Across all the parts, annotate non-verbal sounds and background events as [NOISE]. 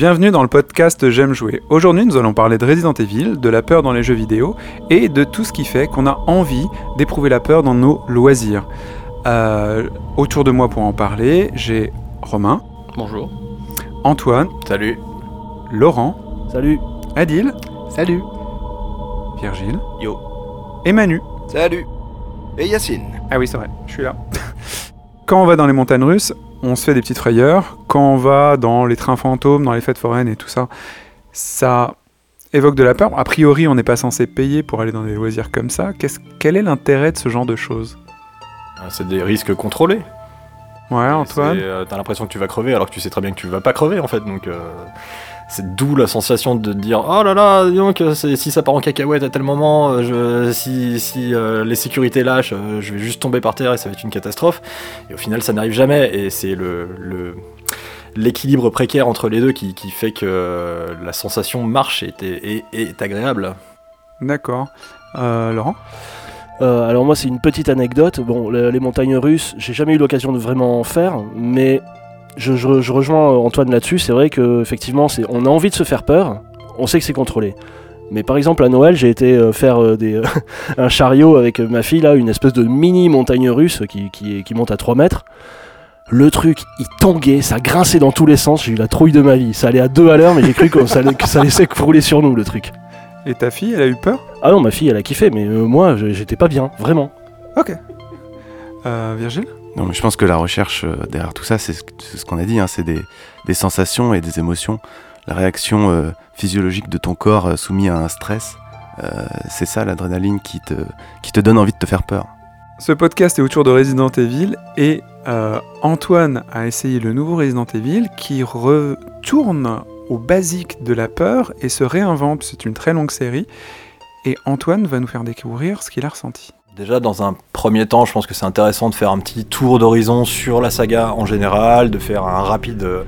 Bienvenue dans le podcast J'aime jouer. Aujourd'hui, nous allons parler de Resident Evil, de la peur dans les jeux vidéo et de tout ce qui fait qu'on a envie d'éprouver la peur dans nos loisirs. Euh, autour de moi pour en parler, j'ai Romain, Bonjour. Antoine, Salut. Laurent, Salut. Adil, Salut. Virgile Yo. et Manu. Salut Et Yacine Ah oui, c'est vrai, je suis là. [LAUGHS] Quand on va dans les montagnes russes, on se fait des petites frayeurs. Quand on va dans les trains fantômes, dans les fêtes foraines et tout ça, ça évoque de la peur. A priori, on n'est pas censé payer pour aller dans des loisirs comme ça. Quel est l'intérêt de ce genre de choses? Ah, C'est des risques contrôlés. Ouais, Antoine euh, T'as l'impression que tu vas crever alors que tu sais très bien que tu vas pas crever en fait. Donc euh, c'est d'où la sensation de dire oh là là, dis donc euh, si ça part en cacahuète à tel moment, euh, je, si, si euh, les sécurités lâchent, euh, je vais juste tomber par terre et ça va être une catastrophe. Et au final, ça n'arrive jamais. Et c'est le, le- l'équilibre précaire entre les deux qui, qui fait que euh, la sensation marche et est, est- est agréable. D'accord. Euh, Laurent? Euh, alors moi c'est une petite anecdote. Bon, le- les montagnes russes, j'ai jamais eu l'occasion de vraiment en faire, mais je, je- je rejoins euh, Antoine là-dessus. C'est vrai que effectivement, c'est, on a envie de se faire peur. On sait que c'est contrôlé. Mais par exemple à Noël, j'ai été euh, faire euh, des, [LAUGHS] un chariot avec ma fille là, une espèce de mini montagne russe qui, qui, qui monte à 3 mètres. Le truc, il tanguait, ça grinçait dans tous les sens. J'ai eu la trouille de ma vie. Ça allait à deux à l'heure, mais j'ai cru que ça, allait- que ça laissait [LAUGHS] rouler sur nous le truc. Et ta fille, elle a eu peur? Ah non, ma fille, elle a kiffé, mais euh, moi, j'étais pas bien, vraiment. Ok. Euh, Virgile? Je pense que la recherche euh, derrière tout ça, c'est ce, qu'on a dit, hein, c'est des, sensations et des émotions. La réaction euh, physiologique de ton corps euh, soumis à un stress, c'est ça l'adrénaline qui te, qui te donne envie de te faire peur. Ce podcast est autour de Resident Evil et Antoine a essayé le nouveau Resident Evil qui retourne au basique de la peur et se réinvente. C'est une très longue série. Et Antoine va nous faire découvrir ce qu'il a ressenti. Déjà, dans un premier temps, je pense que c'est intéressant de faire un petit tour d'horizon sur la saga en général, de faire un rapide euh,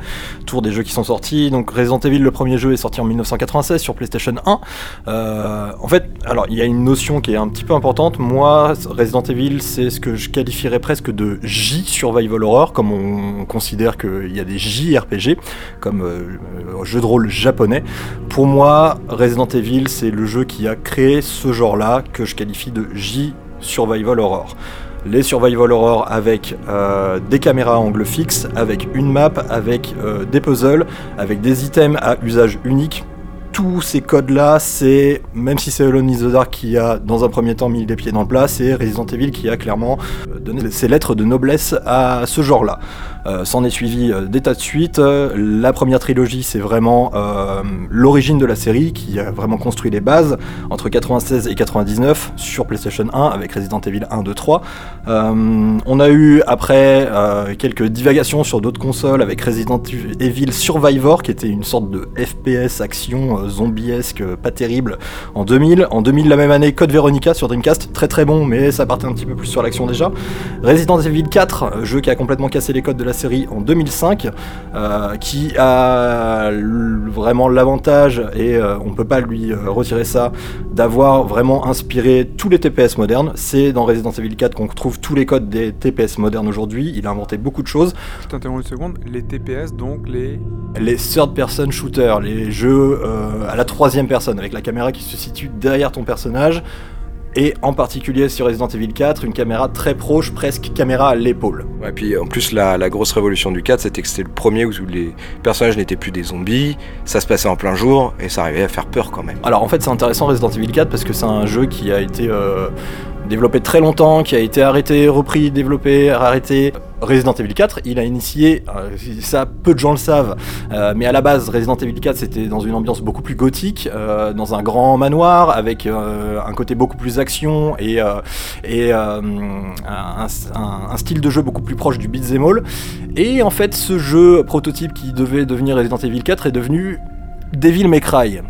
tour des jeux qui sont sortis. Donc, Resident Evil, le premier jeu, est sorti en 1996 sur PlayStation 1. Euh, en fait, alors, il y a une notion qui est un petit peu importante. Moi, Resident Evil, c'est ce que je qualifierais presque de J Survival Horror, comme on considère qu'il y a des JRPG, comme euh, jeu de rôle japonais. Pour moi, Resident Evil, c'est le jeu qui a créé ce genre-là, que je qualifie de J Survival Horror. Les Survival Horror avec euh, des caméras à angle fixe, avec une map, avec euh, des puzzles, avec des items à usage unique. Tous ces codes-là, c'est, même si c'est Alone in the Dark qui a dans un premier temps mis les pieds dans le plat, c'est Resident Evil qui a clairement euh, donné ses lettres de noblesse à ce genre-là. Euh, S'en est suivi euh, des tas de suites. Euh, la première trilogie, c'est vraiment l'origine de la série qui a vraiment construit les bases entre 96 et 99 sur PlayStation 1 avec Resident Evil 1, 2, 3. Euh, on a eu après quelques divagations sur d'autres consoles avec Resident Evil Survivor qui était une sorte de FPS action zombiesque pas terrible en 2000. En 2000 la même année Code Veronica sur Dreamcast, très très bon mais ça partait un petit peu plus sur l'action déjà. Resident Evil 4, euh, jeu qui a complètement cassé les codes de la série en 2005, euh, qui a vraiment l'avantage, et euh, on peut pas lui euh, retirer ça, d'avoir vraiment inspiré tous les TPS modernes. C'est dans Resident Evil 4 qu'on trouve tous les codes des TPS modernes aujourd'hui. Il a inventé beaucoup de choses. Je t'interromps une seconde. Les TPS, donc les. Les third person shooters, les jeux à la troisième personne, avec la caméra qui se situe derrière ton personnage. Et en particulier sur Resident Evil 4, une caméra très proche, presque caméra à l'épaule. Ouais, puis en plus, la, la grosse révolution du 4, c'était que c'était le premier où les personnages n'étaient plus des zombies, ça se passait en plein jour, et ça arrivait à faire peur quand même. Alors en fait c'est intéressant Resident Evil 4 parce que c'est un jeu qui a été euh, développé très longtemps, qui a été arrêté, repris, développé, arrêté. Resident Evil 4, il a initié, euh, ça peu de gens le savent, euh, mais à la base Resident Evil 4 c'était dans une ambiance beaucoup plus gothique, euh, dans un grand manoir avec un côté beaucoup plus action et, un style de jeu beaucoup plus proche du beat'em all. Et en fait ce jeu prototype qui devait devenir Resident Evil 4 est devenu Devil May Cry.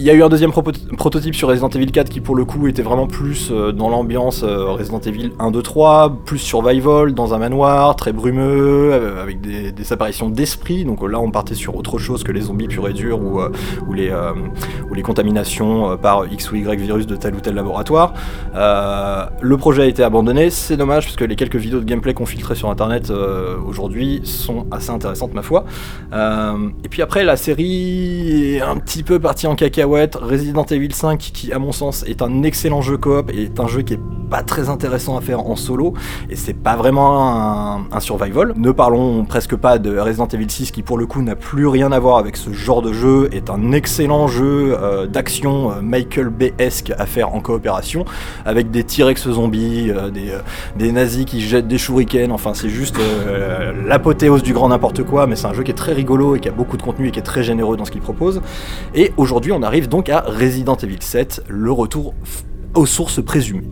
Il y a eu un deuxième prototype sur Resident Evil 4 qui pour le coup était vraiment plus euh, dans l'ambiance euh, Resident Evil 1, 2, 3, plus survival, dans un manoir, très brumeux, euh, avec des, apparitions d'esprit. Donc là on partait sur autre chose que les zombies purs et durs ou, les, contaminations par X ou Y virus de tel ou tel laboratoire. Le projet a été abandonné, c'est dommage parce que les quelques vidéos de gameplay qu'on filtrait sur internet aujourd'hui sont assez intéressantes ma foi. Et puis après la série est un petit peu partie en cacahuète. Resident Evil 5 qui à mon sens est un excellent jeu coop et est un jeu qui est pas très intéressant à faire en solo et c'est pas vraiment un, survival. Ne parlons presque pas de Resident Evil 6 qui pour le coup n'a plus rien à voir avec ce genre de jeu, est un excellent jeu euh, d'action euh, Michael Bay-esque à faire en coopération avec des T-Rex zombies, euh, des, des nazis qui jettent des shurikens, enfin c'est juste l'apothéose du grand n'importe quoi, mais c'est un jeu qui est très rigolo et qui a beaucoup de contenu et qui est très généreux dans ce qu'il propose. Et aujourd'hui on arrive donc à Resident Evil 7, le retour aux sources présumées.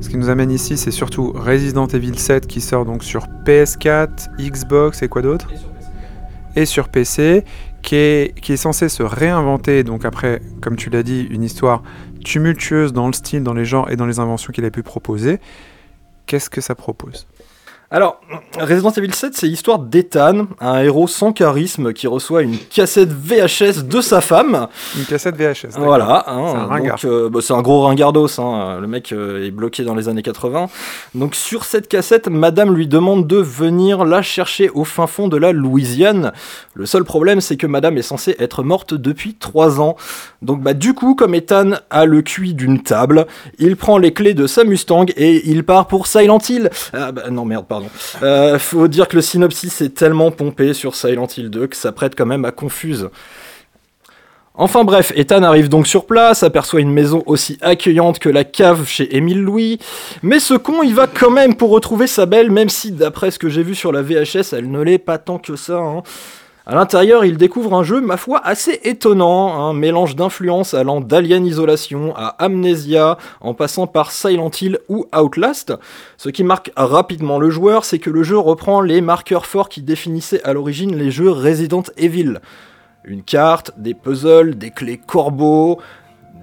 Ce qui nous amène ici, c'est surtout Resident Evil 7 qui sort donc sur PS4, Xbox et quoi d'autre? Et sur PC, qui est, qui est censé se réinventer, donc après, comme tu l'as dit, une histoire tumultueuse dans le style, dans les genres et dans les inventions qu'il a pu proposer. Qu'est-ce que ça propose? Alors, Resident Evil 7, c'est l'histoire d'Ethan, un héros sans charisme qui reçoit une cassette VHS de sa femme. Une cassette VHS. Voilà, hein, C'est un ringard. euh, bah, c'est un gros ringardos, hein, le mec euh, est bloqué dans les années 80. Donc sur cette cassette, madame lui demande de venir la chercher au fin fond de la Louisiane. Le seul problème, c'est que madame est censée être morte depuis 3 ans. Donc bah du coup, comme Ethan a le cuit d'une table, il prend les clés de sa Mustang et il part pour Silent Hill. Ah bah non merde, pardon. Euh, faut dire que le synopsis est tellement pompé sur Silent Hill 2 que ça prête quand même à confuse. Enfin bref, Ethan arrive donc sur place, aperçoit une maison aussi accueillante que la cave chez Émile Louis, mais ce con il va quand même pour retrouver sa belle, même si d'après ce que j'ai vu sur la VHS, elle ne l'est pas tant que ça. hein. À l'intérieur, il découvre un jeu, ma foi, assez étonnant, un mélange d'influences allant d'Alien Isolation à Amnesia, en passant par Silent Hill ou Outlast. Ce qui marque rapidement le joueur, c'est que le jeu reprend les marqueurs forts qui définissaient à l'origine les jeux Resident Evil. Une carte, des puzzles, des clés corbeaux,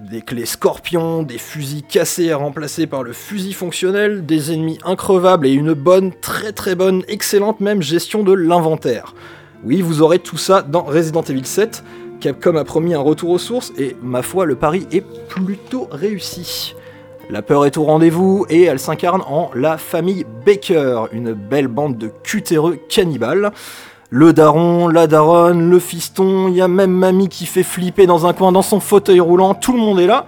des clés scorpions, des fusils cassés à remplacer par le fusil fonctionnel, des ennemis increvables et une bonne, très très bonne, excellente même gestion de l'inventaire. Oui, vous aurez tout ça dans Resident Evil 7. Capcom a promis un retour aux sources et ma foi, le pari est plutôt réussi. La peur est au rendez-vous et elle s'incarne en la famille Baker, une belle bande de cutéreux cannibales. Le daron, la daronne, le fiston, il y a même mamie qui fait flipper dans un coin dans son fauteuil roulant, tout le monde est là.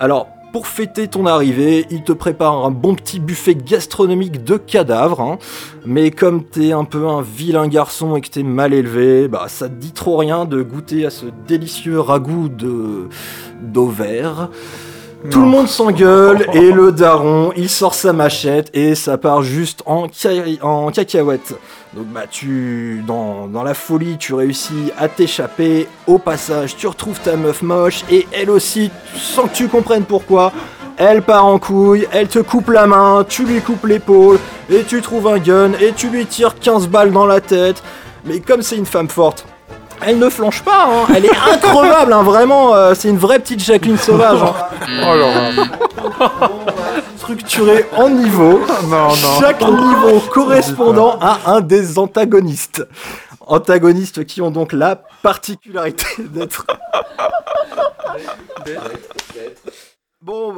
Alors, pour fêter ton arrivée, il te prépare un bon petit buffet gastronomique de cadavres. hein. Mais comme t'es un peu un vilain garçon et que t'es mal élevé, bah ça te dit trop rien de goûter à ce délicieux ragoût de d'ovaire. Tout Non. le monde s'engueule [LAUGHS] et le daron, il sort sa machette et ça part juste en, en cacahuète. Donc bah tu dans, dans la folie, tu réussis à t'échapper. Au passage, tu retrouves ta meuf moche et elle aussi, sans que tu comprennes pourquoi, elle part en couille, elle te coupe la main, tu lui coupes l'épaule et tu trouves un gun et tu lui tires 15 balles dans la tête. Mais comme c'est une femme forte, elle ne flanche pas, hein. elle est increvable, hein, vraiment, euh, c'est une vraie petite Jacqueline sauvage. hein. Oh là là. Structurée en Non, non. chaque niveau correspondant à un des antagonistes. Antagonistes qui ont donc la particularité [LAUGHS] d'être. Bon,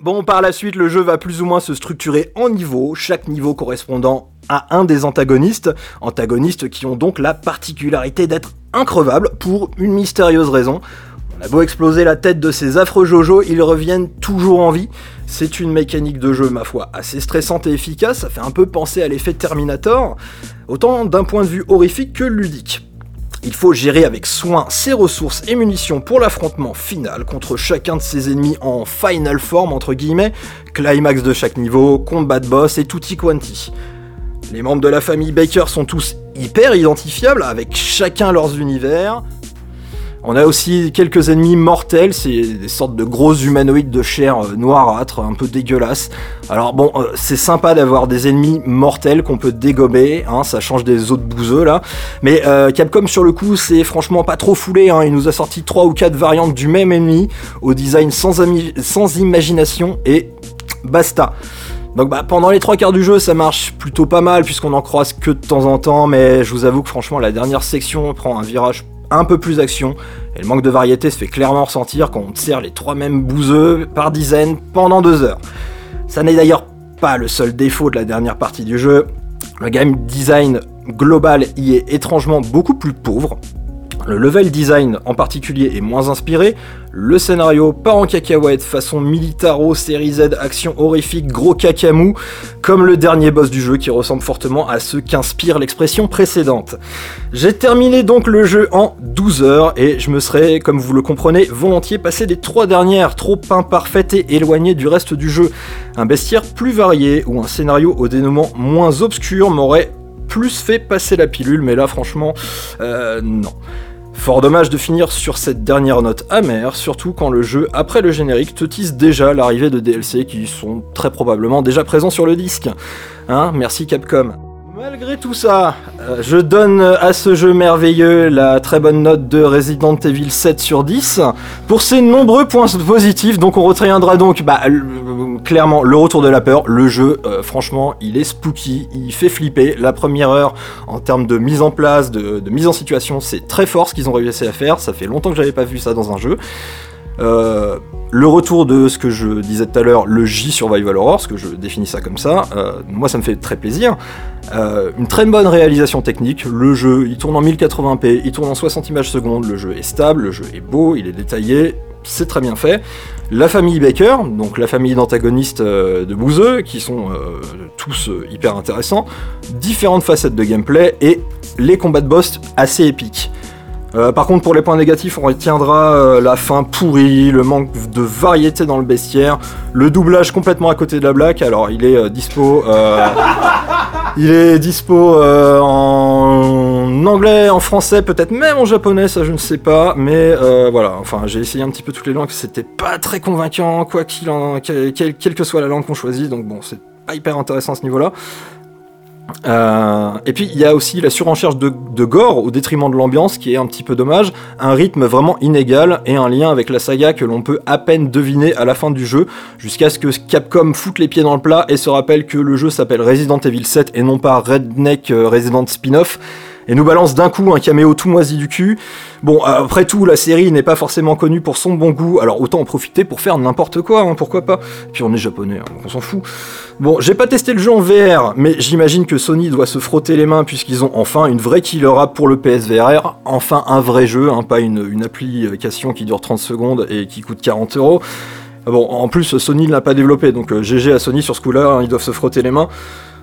bon, par la suite, le jeu va plus ou moins se structurer en niveaux, chaque niveau correspondant à un des antagonistes, antagonistes qui ont donc la particularité d'être increvables pour une mystérieuse raison. On a beau exploser la tête de ces affreux Jojo, ils reviennent toujours en vie. C'est une mécanique de jeu, ma foi, assez stressante et efficace, ça fait un peu penser à l'effet Terminator, autant d'un point de vue horrifique que ludique. Il faut gérer avec soin ses ressources et munitions pour l'affrontement final contre chacun de ses ennemis en final form entre guillemets, climax de chaque niveau, combat de boss et tutti quanti. Les membres de la famille Baker sont tous hyper identifiables avec chacun leurs univers. On a aussi quelques ennemis mortels, c'est des sortes de gros humanoïdes de chair euh, noirâtre, un peu dégueulasse. Alors bon, euh, c'est sympa d'avoir des ennemis mortels qu'on peut dégommer, hein, ça change des autres bouseux là. Mais euh, Capcom sur le coup, c'est franchement pas trop foulé, hein. il nous a sorti 3 ou 4 variantes du même ennemi, au design sans imagination, et basta. Donc bah, pendant les trois quarts du jeu, ça marche plutôt pas mal puisqu'on en croise que de temps en temps, mais je vous avoue que franchement la dernière section prend un virage un peu plus action et le manque de variété se fait clairement ressentir quand on te sert les trois mêmes bouseux par dizaines pendant deux heures. Ça n'est d'ailleurs pas le seul défaut de la dernière partie du jeu. Le game design global y est étrangement beaucoup plus pauvre. Le level design en particulier est moins inspiré, le scénario part en cacahuète façon Militaro, série Z, action horrifique, gros cacamou, comme le dernier boss du jeu qui ressemble fortement à ce qu'inspire l'expression précédente. J'ai terminé donc le jeu en 12 heures et je me serais, comme vous le comprenez, volontiers passé les trois dernières, trop imparfaites et éloignées du reste du jeu. Un bestiaire plus varié ou un scénario au dénouement moins obscur m'aurait plus fait passer la pilule, mais là franchement, euh, non. Fort dommage de finir sur cette dernière note amère, surtout quand le jeu, après le générique, te tease déjà l'arrivée de DLC qui sont très probablement déjà présents sur le disque. Hein, merci Capcom. Malgré tout ça, euh, je donne à ce jeu merveilleux la très bonne note de Resident Evil 7 sur 10 pour ses nombreux points positifs. Donc on retiendra donc bah, clairement le retour de la peur. Le jeu, euh, franchement, il est spooky, il fait flipper. La première heure, en termes de mise en place, de, de mise en situation, c'est très fort ce qu'ils ont réussi à faire. Ça fait longtemps que j'avais pas vu ça dans un jeu. Euh, le retour de ce que je disais tout à l'heure, le J Survival Horror, ce que je définis ça comme ça, euh, moi ça me fait très plaisir. Euh, une très bonne réalisation technique, le jeu il tourne en 1080p, il tourne en 60 images secondes, le jeu est stable, le jeu est beau, il est détaillé, c'est très bien fait. La famille Baker, donc la famille d'antagonistes de Bouzeux, qui sont tous hyper intéressants, différentes facettes de gameplay et les combats de boss assez épiques. Euh, par contre, pour les points négatifs, on retiendra euh, la fin pourrie, le manque de variété dans le bestiaire, le doublage complètement à côté de la blague. Alors, il est euh, dispo. euh, il est dispo en anglais, en français, peut-être même en japonais, ça je ne sais pas. Mais voilà, enfin, j'ai essayé un petit peu toutes les langues, c'était pas très convaincant, quoi qu'il en, quelle- quelle que soit la langue qu'on choisit. Donc bon, c'est pas hyper intéressant à ce niveau-là. Euh, et puis il y a aussi la surenchère de, de gore au détriment de l'ambiance qui est un petit peu dommage, un rythme vraiment inégal et un lien avec la saga que l'on peut à peine deviner à la fin du jeu, jusqu'à ce que Capcom foute les pieds dans le plat et se rappelle que le jeu s'appelle Resident Evil 7 et non pas Redneck euh, Resident Spin-off. Et nous balance d'un coup un caméo tout moisi du cul. Bon, après tout, la série n'est pas forcément connue pour son bon goût, alors autant en profiter pour faire n'importe quoi, hein, pourquoi pas. Puis on est japonais, hein, donc on s'en fout. Bon, j'ai pas testé le jeu en VR, mais j'imagine que Sony doit se frotter les mains puisqu'ils ont enfin une vraie killer app pour le PSVR, enfin un vrai jeu, hein, pas une, application qui dure 30 secondes et qui coûte 40 euros. Bon, en plus, Sony ne l'a pas développé, donc euh, GG à Sony sur ce coup-là, hein, ils doivent se frotter les mains.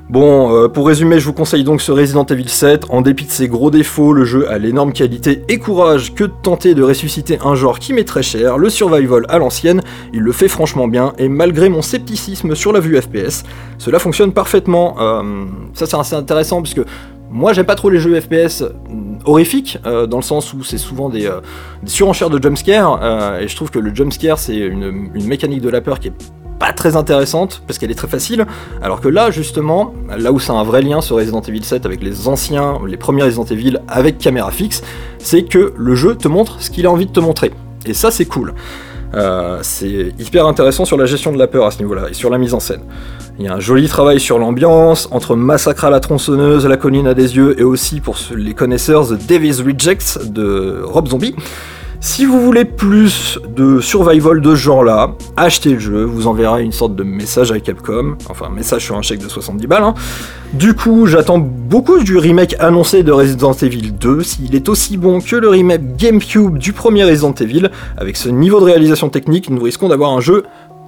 Bon, euh, pour résumer, je vous conseille donc ce Resident Evil 7. En dépit de ses gros défauts, le jeu a l'énorme qualité et courage que de tenter de ressusciter un genre qui m'est très cher, le survival à l'ancienne. Il le fait franchement bien, et malgré mon scepticisme sur la vue FPS, cela fonctionne parfaitement. Euh, ça c'est assez intéressant puisque moi j'aime pas trop les jeux FPS mm, horrifiques, euh, dans le sens où c'est souvent des, euh, surenchères de jumpscare, et je trouve que le jumpscare c'est une mécanique de la peur qui est pas très intéressante parce qu'elle est très facile alors que là justement là où c'est un vrai lien ce Resident Evil 7 avec les anciens les premiers Resident Evil avec caméra fixe c'est que le jeu te montre ce qu'il a envie de te montrer et ça c'est cool Euh, c'est hyper intéressant sur la gestion de la peur à ce niveau-là et sur la mise en scène. Il y a un joli travail sur l'ambiance, entre Massacre à la tronçonneuse, La colline à des yeux et aussi pour les connaisseurs The Devil's Rejects de Rob Zombie. Si vous voulez plus de survival de ce genre-là, achetez le jeu, vous enverrez une sorte de message à Capcom, enfin un message sur un chèque de 70 balles. hein. Du coup, j'attends beaucoup du remake annoncé de Resident Evil 2, s'il est aussi bon que le remake GameCube du premier Resident Evil, avec ce niveau de réalisation technique, nous risquons d'avoir un jeu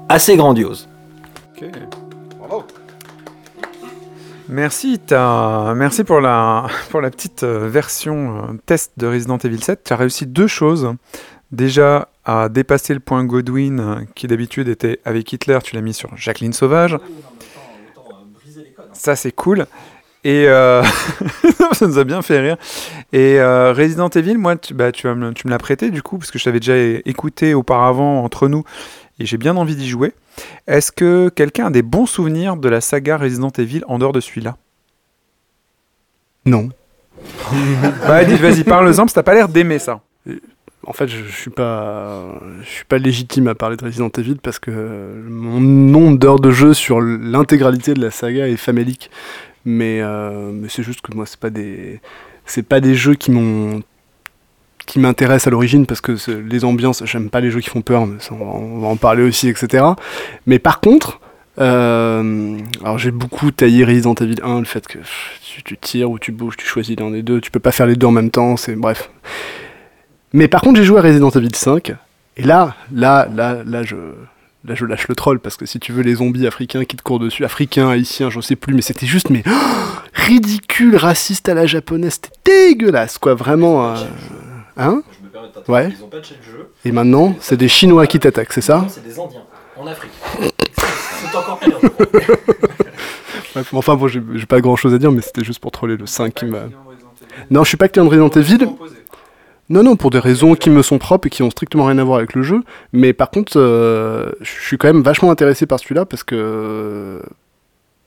assez grandiose. Merci, Merci pour la, petite euh, version euh, test de Resident Evil 7. Tu as réussi deux choses. Déjà, à dépasser le point Godwin, euh, qui d'habitude était avec Hitler, tu l'as mis sur Jacqueline Sauvage. Ça, c'est cool. Et [LAUGHS] ça nous a bien fait rire. Et Resident Evil, moi, tu, bah, tu, me- l'as prêté du coup, parce que je t'avais déjà écouté auparavant entre nous, et j'ai bien envie d'y jouer. Est-ce que quelqu'un a des bons souvenirs de la saga Resident Evil en dehors de celui-là? Non. [LAUGHS] Bah, vas-y, parle-en, parce que t'as pas l'air d'aimer ça. En fait, je, je suis pas, je suis pas légitime à parler de Resident Evil parce que mon nombre d'heures de jeu sur l'intégralité de la saga est famélique. Mais, euh, mais c'est juste que moi, c'est pas des, c'est pas des jeux qui m'ont, qui m'intéressent à l'origine parce que les ambiances, j'aime pas les jeux qui font peur. On, va, en parler aussi, etc. Mais par contre, euh, alors j'ai beaucoup taillé Resident Evil 1, le fait que tu, tires ou tu bouges, tu choisis l'un des deux, tu peux pas faire les deux en même temps, c'est bref. Mais par contre, j'ai joué à Resident Evil 5, et là, là, là, là, je, là, je lâche le troll, parce que si tu veux, les zombies africains qui te courent dessus, africains, haïtiens, je sais plus, mais c'était juste, mais [GASPS] ridicule, raciste à la japonaise, c'était dégueulasse, quoi, vraiment. euh, Hein Je me permets de Ouais. Ils ont patché le jeu. Et maintenant, c'est des Chinois qui t'attaquent, c'est ça C'est des Indiens, en Afrique. C'est encore pire. [LAUGHS] Enfin, bon, j'ai j'ai pas grand chose à dire, mais c'était juste pour troller le 5 qui m'a. Non, je suis pas client de Resident Evil. Non, non, pour des raisons qui me sont propres et qui ont strictement rien à voir avec le jeu. Mais par contre, euh, je suis quand même vachement intéressé par celui-là parce que.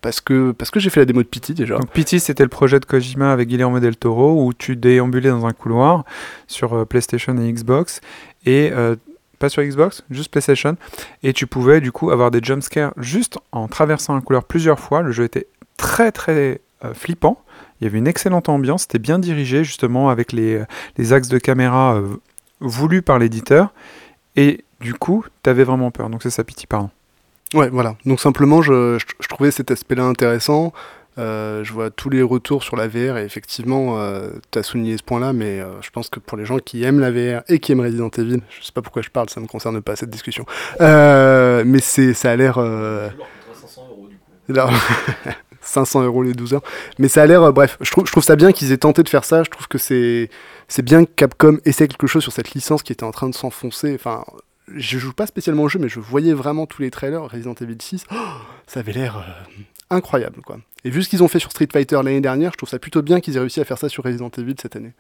Parce que, j'ai fait la démo de Pity déjà. Donc Pity, c'était le projet de Kojima avec Guillermo del Toro où tu déambulais dans un couloir sur euh, PlayStation et Xbox et euh, pas sur Xbox, juste PlayStation et tu pouvais du coup avoir des jumpscares juste en traversant un couloir plusieurs fois. Le jeu était très très euh, flippant. Il y avait une excellente ambiance, c'était bien dirigé justement avec les, axes de caméra voulus par l'éditeur et du coup, tu avais vraiment peur. Donc c'est ça Pity, pardon. Ouais, voilà. Donc simplement, je, je, je trouvais cet aspect-là intéressant. Euh, je vois tous les retours sur la VR et effectivement, tu as souligné ce point-là, mais euh, je pense que pour les gens qui aiment la VR et qui aiment Resident Evil, je sais pas pourquoi je parle, ça me concerne pas cette discussion, euh, mais c'est, ça a l'air... euh, là, [LAUGHS] 500 euros les 12 heures. Mais ça a l'air, euh, bref, je trouve, je trouve ça bien qu'ils aient tenté de faire ça. Je trouve que c'est, c'est bien que Capcom essaie quelque chose sur cette licence qui était en train de s'enfoncer. Enfin, je joue pas spécialement au jeu, mais je voyais vraiment tous les trailers. Resident Evil 6, oh, ça avait l'air euh, incroyable, quoi. Et vu ce qu'ils ont fait sur Street Fighter l'année dernière, je trouve ça plutôt bien qu'ils aient réussi à faire ça sur Resident Evil cette année.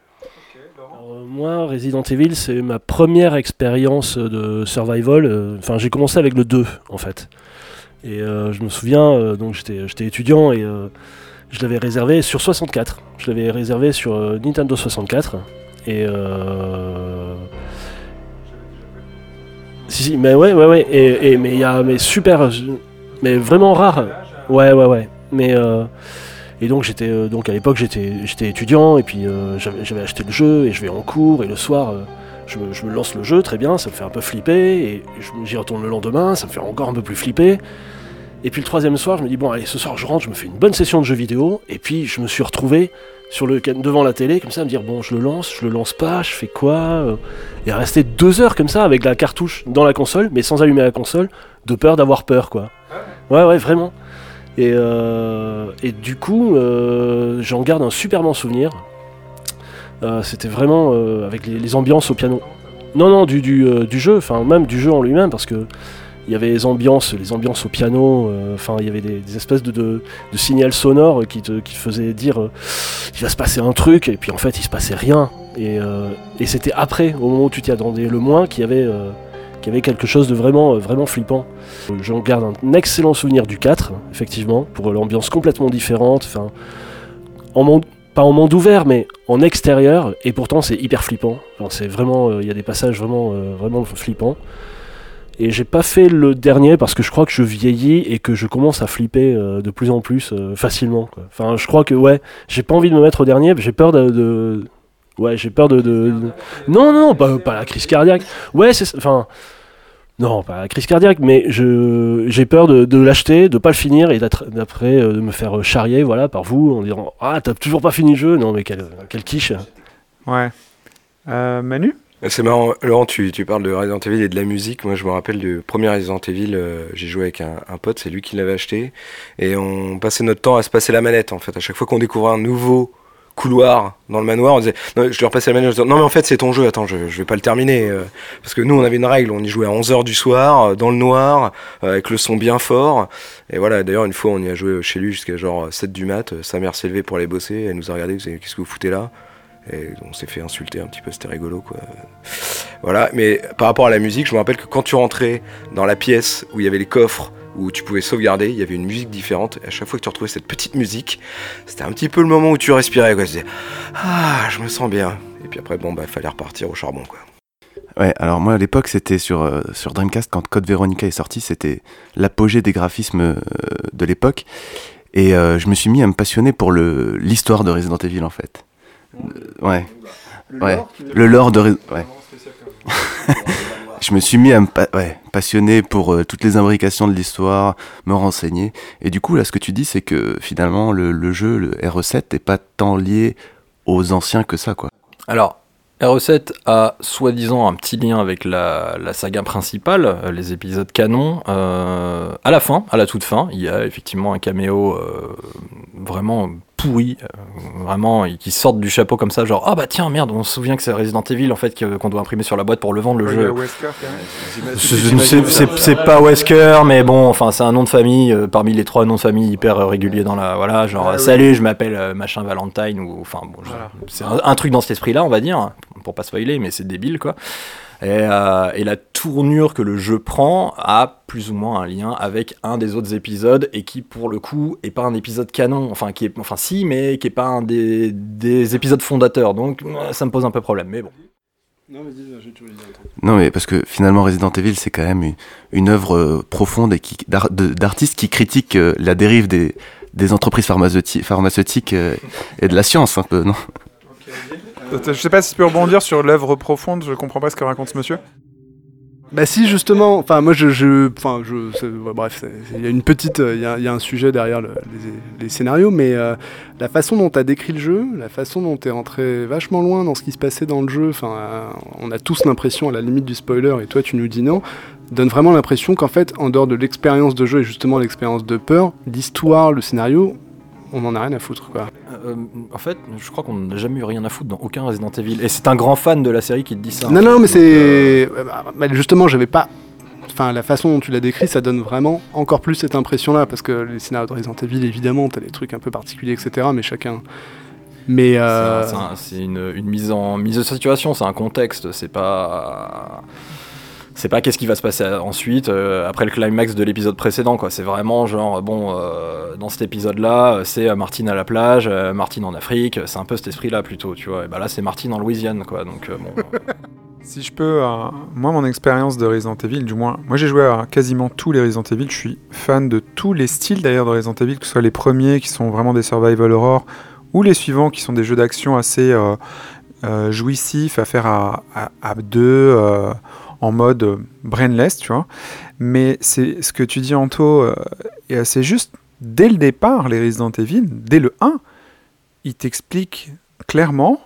Euh, moi, Resident Evil, c'est ma première expérience de survival. euh, Enfin, j'ai commencé avec le 2, en fait. Et euh, je me souviens, euh, donc j'étais étudiant et euh, je l'avais réservé sur 64. Je l'avais réservé sur euh, Nintendo 64. Et. Si, si, mais ouais, ouais, ouais. Et, mais il y a. Mais super. Mais vraiment rare. Ouais, ouais, ouais. Mais. euh, et donc j'étais euh, donc à l'époque j'étais j'étais étudiant et puis euh, j'avais acheté le jeu et je vais en cours et le soir euh, je, me, je me lance le jeu très bien ça me fait un peu flipper et j'y retourne le lendemain ça me fait encore un peu plus flipper et puis le troisième soir je me dis bon allez ce soir je rentre je me fais une bonne session de jeux vidéo et puis je me suis retrouvé sur le devant la télé comme ça à me dire bon je le lance je le lance pas je fais quoi euh, et à rester deux heures comme ça avec la cartouche dans la console mais sans allumer la console de peur d'avoir peur quoi ouais ouais vraiment et, euh, et du coup, euh, j'en garde un super bon souvenir. Euh, C'était vraiment avec les, les ambiances au piano. Non, non, du, du, du jeu, enfin même du jeu en lui-même, parce que il y avait les ambiances, les ambiances au piano. euh, Enfin, il y avait des, espèces de, de, de signal sonore qui te faisaient dire euh, il va se passer un truc, et puis en fait, il se passait rien. Et, euh, c'était après, au moment où tu t'y attendais le moins, qu'il y avait euh, quelque chose de vraiment, vraiment flippant. J'en garde un excellent souvenir du 4, effectivement, pour l'ambiance complètement différente. Enfin, pas en monde ouvert, mais en extérieur, et pourtant c'est hyper flippant. C'est il y a des passages vraiment, vraiment flippants. Et j'ai pas fait le dernier parce que je crois que je vieillis et que je commence à flipper euh, de plus en plus euh, facilement. Enfin, je crois que ouais, j'ai pas envie de me mettre au dernier, j'ai peur de, ouais, j'ai peur de, non, non, pas, la crise cardiaque. Ouais, c'est, enfin, non, pas la crise cardiaque, mais je, j'ai peur de, l'acheter, de pas le finir et d'après euh, de me faire charrier, voilà, par vous en disant ah t'as toujours pas fini le jeu, non mais quel, quiche. Ouais. Manu? C'est marrant, Laurent, tu, parles de Resident Evil et de la musique. Moi, je me rappelle du premier Resident Evil, euh, j'ai joué avec un, pote, c'est lui qui l'avait acheté. Et on passait notre temps à se passer la manette, en fait. À chaque fois qu'on découvrait un nouveau couloir dans le manoir. On disait, non, je leur passais la manette, non mais en fait c'est ton jeu, attends, je, je vais pas le terminer. euh, parce que nous on avait une règle, on y jouait à 11h du soir, euh, dans le noir, euh, avec le son bien fort. Et voilà, d'ailleurs une fois on y a joué chez lui jusqu'à genre 7 du mat, sa mère s'est levée pour aller bosser, elle nous a regardé, qu'est-ce que vous foutez là? Et on s'est fait insulter un petit peu, c'était rigolo quoi. Voilà, mais par rapport à la musique, je me rappelle que quand tu rentrais dans la pièce où il y avait les coffres, où tu pouvais sauvegarder, il y avait une musique différente. Et à chaque fois que tu retrouvais cette petite musique, c'était un petit peu le moment où tu respirais quoi. Tu disais, ah, je me sens bien. Et puis après, bon, bah, fallait repartir au charbon quoi. Ouais, alors moi à l'époque c'était sur, euh, Dreamcast quand Code Veronica est sorti, c'était l'apogée des graphismes euh, de l'époque. Et euh, je me suis mis à me passionner pour l'histoire de Resident Evil en fait. Euh, ouais, ouais. Le lore de ouais. [LAUGHS] Je me suis mis à me pa- ouais, passionner pour euh, toutes les imbrications de l'histoire, me renseigner. Et du coup, là, ce que tu dis, c'est que finalement, le, le jeu, le RE7, n'est pas tant lié aux anciens que ça, quoi. Alors, RE7 a soi-disant un petit lien avec la, la saga principale, euh, les épisodes canon. Euh, à la fin, à la toute fin, il y a effectivement un caméo euh, vraiment pourri, euh, vraiment, et qui sortent du chapeau comme ça, genre ah bah tiens merde, on se souvient que c'est Resident Evil en fait qu'on doit imprimer sur la boîte pour le vendre le jeu. C'est- pas Wesker, mais bon, enfin, c'est un nom de famille euh, parmi les trois noms de famille hyper euh, réguliers dans la. Voilà, genre, Ah oui. salut, je m'appelle euh, machin Valentine, ou. Enfin, bon, Voilà. c'est un, un truc dans cet esprit-là, on va dire, pour pas spoiler, mais c'est débile, quoi. Et, euh, et la tournure que le jeu prend a plus ou moins un lien avec un des autres épisodes, et qui, pour le coup, est pas un épisode canon. Enfin, qui est, enfin si, mais qui est pas un des, des épisodes fondateurs. Donc, ça me pose un peu problème, mais bon. Non, vas-y, j'ai toujours dit un truc. Non, mais parce que finalement, Resident Evil, c'est quand même une, une œuvre euh, profonde et qui- d'ar- de- d'artistes qui critiquent euh, la dérive des, des entreprises pharmaceuti- pharmaceutiques euh, et de la science, un peu, non? Je sais pas si tu peux rebondir sur l'œuvre profonde, je comprends pas ce que raconte ce monsieur. Bah si justement, enfin moi je, enfin je, bref, il y a une petite, euh, il y, a- un sujet derrière le- les, scénarios, mais euh, la façon dont tu as décrit le jeu, la façon dont tu es rentré vachement loin dans ce qui se passait dans le jeu, enfin euh, on a tous l'impression à la limite du spoiler et toi tu nous dis non, donne vraiment l'impression qu'en fait en dehors de l'expérience de jeu et justement l'expérience de peur, l'histoire, le scénario, on en a rien à foutre quoi. Euh, en fait, je crois qu'on n'a jamais eu rien à foutre dans aucun Resident Evil. Et c'est un grand fan de la série qui te dit ça. Non, non, mais c'est. bah, bah, justement, j'avais pas. Enfin, la façon dont tu l'as décrit, ça donne vraiment encore plus cette impression-là, parce que les scénarios de Resident Evil, évidemment, t'as des trucs un peu particuliers, etc., mais chacun. Mais. Euh, un- C'est une, une mise en mise de situation, c'est un contexte, c'est pas. C'est pas qu'est-ce qui va se passer ensuite, euh, après le climax de l'épisode précédent, quoi. C'est vraiment genre, bon, euh, dans cet épisode-là, c'est euh, Martine à la plage, euh, Martine en Afrique, c'est un peu cet esprit-là plutôt, tu vois. Et bah là, c'est Martine en Louisiane, quoi. Donc, euh, bon. [LAUGHS] Si je peux, euh, moi, mon expérience de Resident Evil, du moins, moi j'ai joué à quasiment tous les Resident Evil. Je suis fan de tous les styles d'ailleurs de Resident Evil, que ce soit les premiers qui sont vraiment des survival horror ou les suivants qui sont des jeux d'action assez euh, euh, jouissifs à faire à, deux euh, en mode euh, brainless, tu vois. Mais c'est ce que tu dis, Anto, euh, est assez juste. Dès le départ, les Resident Evil, dès le 1, il t'explique clairement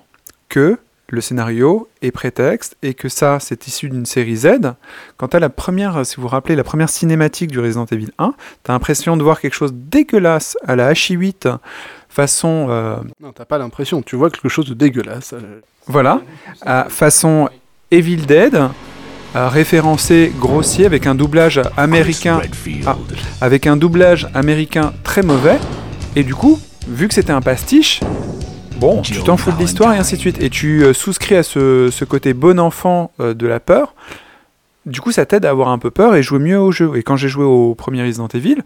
que le scénario est prétexte et que ça, c'est issu d'une série Z. Quant à la première, si vous vous rappelez, la première cinématique du Resident Evil 1, t'as l'impression de voir quelque chose dégueulasse à la HI8 façon, euh, Non, t'as pas l'impression, tu vois quelque chose de dégueulasse. voilà, à façon Evil Dead, euh, référencé grossier avec un doublage américain, Ah, avec un doublage américain très mauvais. Et du coup, vu que c'était un pastiche, bon, tu t'en fous de l'histoire et ainsi de suite. Et tu euh, souscris à ce, ce côté bon enfant euh, de la peur. Du coup, ça t'aide à avoir un peu peur et jouer mieux au jeu. Et quand j'ai joué au premier Resident Evil,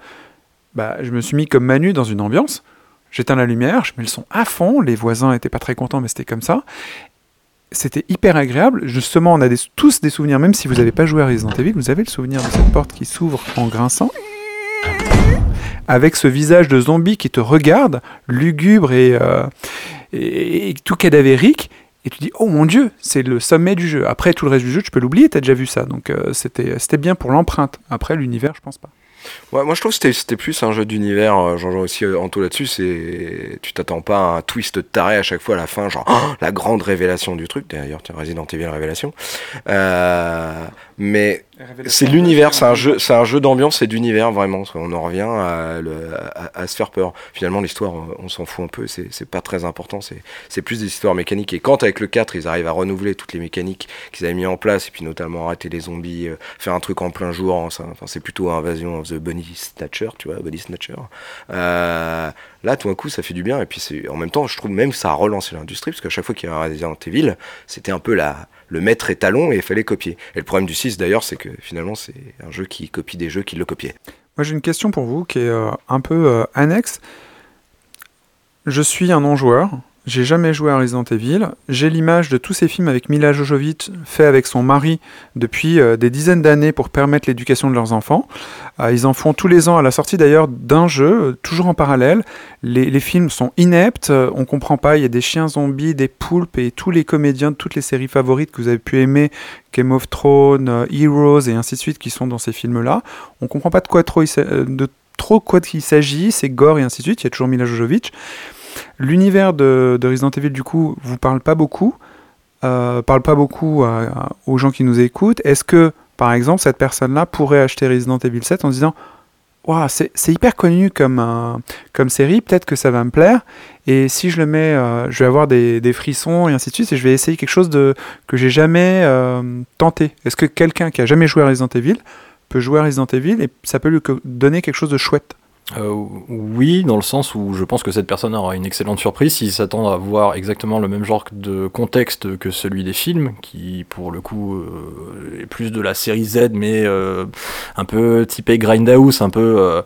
bah, je me suis mis comme Manu dans une ambiance. J'éteins la lumière, je mets le son à fond. Les voisins étaient pas très contents, mais c'était comme ça. C'était hyper agréable. Justement, on a tous des souvenirs, même si vous n'avez pas joué à Resident Evil, vous avez le souvenir de cette porte qui s'ouvre en grinçant. Avec ce visage de zombie qui te regarde, lugubre et, euh, et- et tout cadavérique. Et tu dis, oh mon dieu, c'est le sommet du jeu. Après, tout le reste du jeu, tu peux l'oublier, t'as déjà vu ça. Donc euh, c'était c'était bien pour l'empreinte. Après, l'univers, je pense pas. Ouais, moi je trouve que c'était- plus un jeu d'univers, euh, j'en aussi euh, Anto là-dessus, c'est tu t'attends pas à un twist taré à chaque fois à la fin, genre [GASPS] la grande révélation du truc, d'ailleurs tiens, Resident Evil Révélation. Euh, mais c'est l'univers, c'est un jeu, c'est un jeu d'ambiance et d'univers vraiment. On en revient à, le- à- à se faire peur. Finalement, l'histoire, on, on s'en fout un peu. C'est pas très important. C'est plus des histoires mécaniques. Et quand avec le 4, ils arrivent à renouveler toutes les mécaniques qu'ils avaient mis en place, et puis notamment arrêter les zombies, euh, faire un truc en plein jour. hein, Enfin, c'est plutôt Invasion of the Bunny Snatcher, tu vois, Body Snatcher. Euh, là, tout d'un coup, ça fait du bien. Et puis en même temps, je trouve même que ça a relancé l'industrie parce qu'à chaque fois qu'il y a un Resident Evil, c'était un peu la le maître étalon et il fallait copier. Et le problème du 6 d'ailleurs, c'est que finalement, c'est un jeu qui copie des jeux qui le copiaient. Moi, j'ai une question pour vous qui est euh, un peu euh, annexe. Je suis un non-joueur. J'ai jamais joué à Resident Evil. J'ai l'image de tous ces films avec Mila Jovovich faits avec son mari depuis euh, des dizaines d'années pour permettre l'éducation de leurs enfants. Euh, ils en font tous les ans à la sortie d'ailleurs d'un jeu, euh, toujours en parallèle. Les, films sont ineptes, euh, on comprend pas. Il y a des chiens zombies, des poulpes et tous les comédiens de toutes les séries favorites que vous avez pu aimer, Game of Thrones, Heroes et ainsi de suite, qui sont dans ces films-là. On comprend pas de quoi trop quoi il s'agit, c'est gore et ainsi de suite. Il y a toujours Mila Jovovich. L'univers de, de Resident Evil, du coup, vous parle pas beaucoup, euh, parle pas beaucoup aux gens qui nous écoutent. Est-ce que, par exemple, cette personne-là pourrait acheter Resident Evil 7 en se disant c'est hyper connu comme, euh, comme série, peut-être que ça va me plaire, et si je le mets, euh, je vais avoir des, frissons et ainsi de suite, et je vais essayer quelque chose que j'ai jamais tenté. Est-ce que quelqu'un qui a jamais joué à Resident Evil peut jouer à Resident Evil et ça peut lui donner quelque chose de chouette? Euh, oui, dans le sens où je pense que cette personne aura une excellente surprise s'il s'attend à voir exactement le même genre de contexte que celui des films, qui pour le coup euh, est plus de la série Z, mais euh, un peu typé Grindhouse, un peu